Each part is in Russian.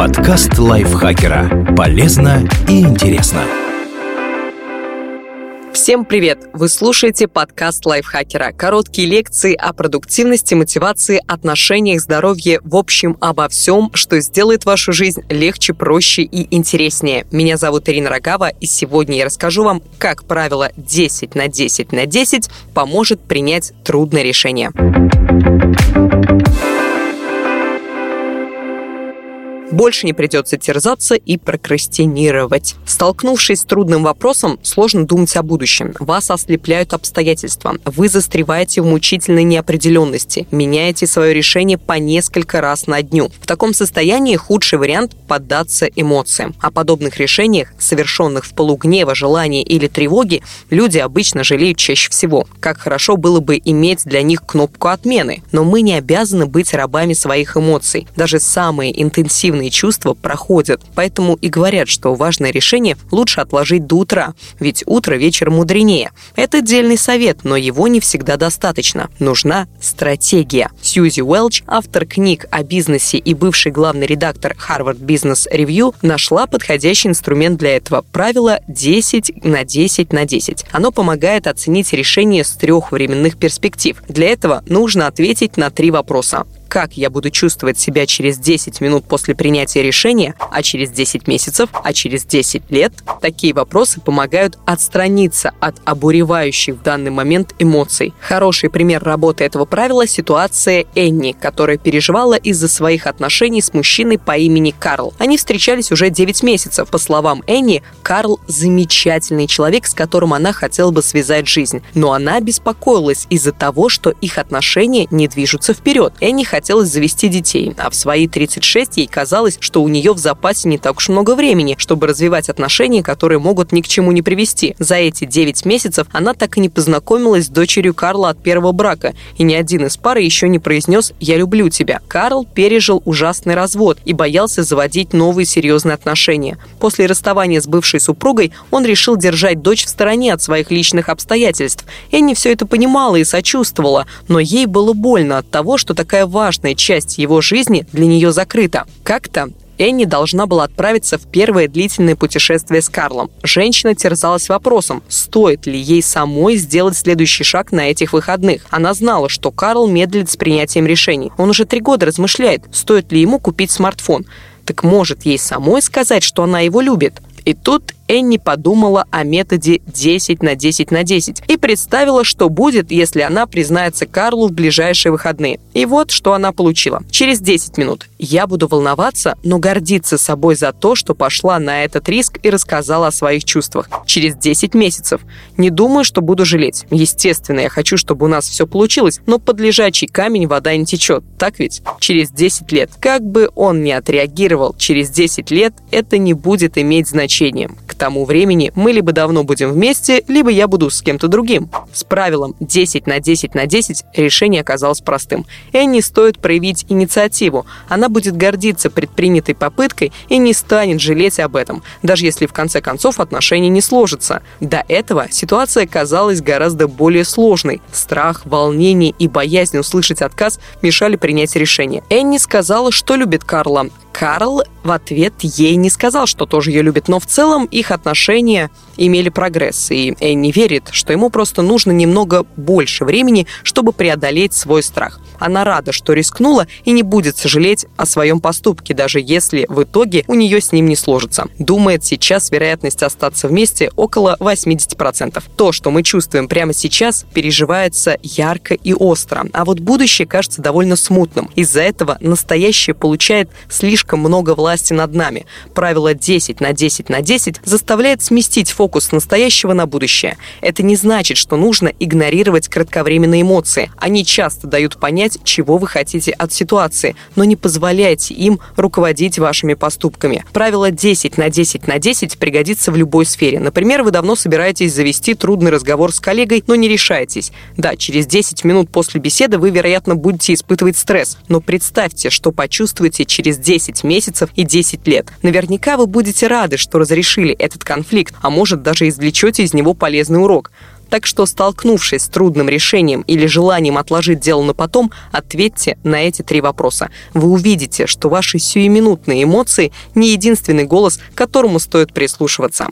Подкаст лайфхакера. Полезно и интересно. Всем привет! Вы слушаете подкаст лайфхакера. Короткие лекции о продуктивности, мотивации, отношениях, здоровье, в общем, обо всем, что сделает вашу жизнь легче, проще и интереснее. Меня зовут Ирина Рогава, и сегодня я расскажу вам, как правило 10 на 10 на 10 поможет принять трудное решение. Больше не придется терзаться и прокрастинировать. Столкнувшись с трудным вопросом, сложно думать о будущем. Вас ослепляют обстоятельства. Вы застреваете в мучительной неопределенности. Меняете свое решение по несколько раз на дню. В таком состоянии худший вариант – поддаться эмоциям. О подобных решениях, совершенных в полугнева, желания или тревоги, люди обычно жалеют чаще всего. Как хорошо было бы иметь для них кнопку отмены. Но мы не обязаны быть рабами своих эмоций. Даже самые интенсивные негативные чувства проходят. Поэтому и говорят, что важное решение лучше отложить до утра, ведь утро вечер мудренее. Это отдельный совет, но его не всегда достаточно. Нужна стратегия. Сьюзи Уэлч, автор книг о бизнесе и бывший главный редактор Harvard Business Review, нашла подходящий инструмент для этого. Правило 10 на 10 на 10. Оно помогает оценить решение с трех временных перспектив. Для этого нужно ответить на три вопроса как я буду чувствовать себя через 10 минут после принятия решения, а через 10 месяцев, а через 10 лет, такие вопросы помогают отстраниться от обуревающих в данный момент эмоций. Хороший пример работы этого правила – ситуация Энни, которая переживала из-за своих отношений с мужчиной по имени Карл. Они встречались уже 9 месяцев. По словам Энни, Карл – замечательный человек, с которым она хотела бы связать жизнь. Но она беспокоилась из-за того, что их отношения не движутся вперед. Энни хотела хотелось завести детей, а в свои 36 ей казалось, что у нее в запасе не так уж много времени, чтобы развивать отношения, которые могут ни к чему не привести. За эти 9 месяцев она так и не познакомилась с дочерью Карла от первого брака, и ни один из пары еще не произнес «я люблю тебя». Карл пережил ужасный развод и боялся заводить новые серьезные отношения. После расставания с бывшей супругой он решил держать дочь в стороне от своих личных обстоятельств. Энни все это понимала и сочувствовала, но ей было больно от того, что такая важная важная часть его жизни для нее закрыта. Как-то Энни должна была отправиться в первое длительное путешествие с Карлом. Женщина терзалась вопросом, стоит ли ей самой сделать следующий шаг на этих выходных. Она знала, что Карл медлит с принятием решений. Он уже три года размышляет, стоит ли ему купить смартфон. Так может ей самой сказать, что она его любит? И тут Энни подумала о методе 10 на 10 на 10 и представила, что будет, если она признается Карлу в ближайшие выходные. И вот, что она получила. Через 10 минут. Я буду волноваться, но гордиться собой за то, что пошла на этот риск и рассказала о своих чувствах. Через 10 месяцев. Не думаю, что буду жалеть. Естественно, я хочу, чтобы у нас все получилось, но под лежачий камень вода не течет. Так ведь? Через 10 лет. Как бы он ни отреагировал, через 10 лет это не будет иметь значения. К тому времени мы либо давно будем вместе, либо я буду с кем-то другим. С правилом 10 на 10 на 10 решение оказалось простым. Энни стоит проявить инициативу. Она будет гордиться предпринятой попыткой и не станет жалеть об этом, даже если в конце концов отношения не сложатся. До этого ситуация казалась гораздо более сложной. Страх, волнение и боязнь услышать отказ мешали принять решение. Энни сказала, что любит Карла, Карл в ответ ей не сказал, что тоже ее любит, но в целом их отношения имели прогресс, и Энни верит, что ему просто нужно немного больше времени, чтобы преодолеть свой страх. Она рада, что рискнула и не будет сожалеть о своем поступке, даже если в итоге у нее с ним не сложится. Думает, сейчас вероятность остаться вместе около 80%. То, что мы чувствуем прямо сейчас, переживается ярко и остро, а вот будущее кажется довольно смутным. Из-за этого настоящее получает слишком много власти над нами. Правило 10 на 10 на 10 заставляет сместить фокус настоящего на будущее. Это не значит, что нужно игнорировать кратковременные эмоции. Они часто дают понять, чего вы хотите от ситуации, но не позволяйте им руководить вашими поступками. Правило 10 на 10 на 10 пригодится в любой сфере. Например, вы давно собираетесь завести трудный разговор с коллегой, но не решаетесь. Да, через 10 минут после беседы вы, вероятно, будете испытывать стресс, но представьте, что почувствуете через 10 месяцев и 10 лет. Наверняка вы будете рады, что разрешили этот конфликт, а может даже извлечете из него полезный урок. Так что, столкнувшись с трудным решением или желанием отложить дело на потом, ответьте на эти три вопроса. Вы увидите, что ваши сиюминутные эмоции не единственный голос, к которому стоит прислушиваться.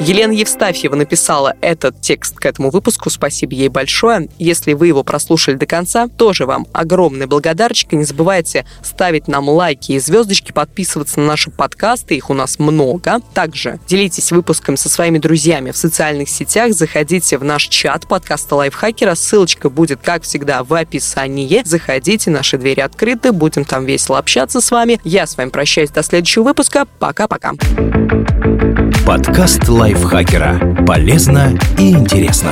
Елена Евстафьева написала этот текст к этому выпуску. Спасибо ей большое. Если вы его прослушали до конца, тоже вам огромный благодарочек. И не забывайте ставить нам лайки и звездочки, подписываться на наши подкасты. Их у нас много. Также делитесь выпуском со своими друзьями в социальных сетях. Заходите в наш чат подкаста Лайфхакера. Ссылочка будет, как всегда, в описании. Заходите, наши двери открыты. Будем там весело общаться с вами. Я с вами прощаюсь до следующего выпуска. Пока-пока. Подкаст лайфхакера. Полезно и интересно.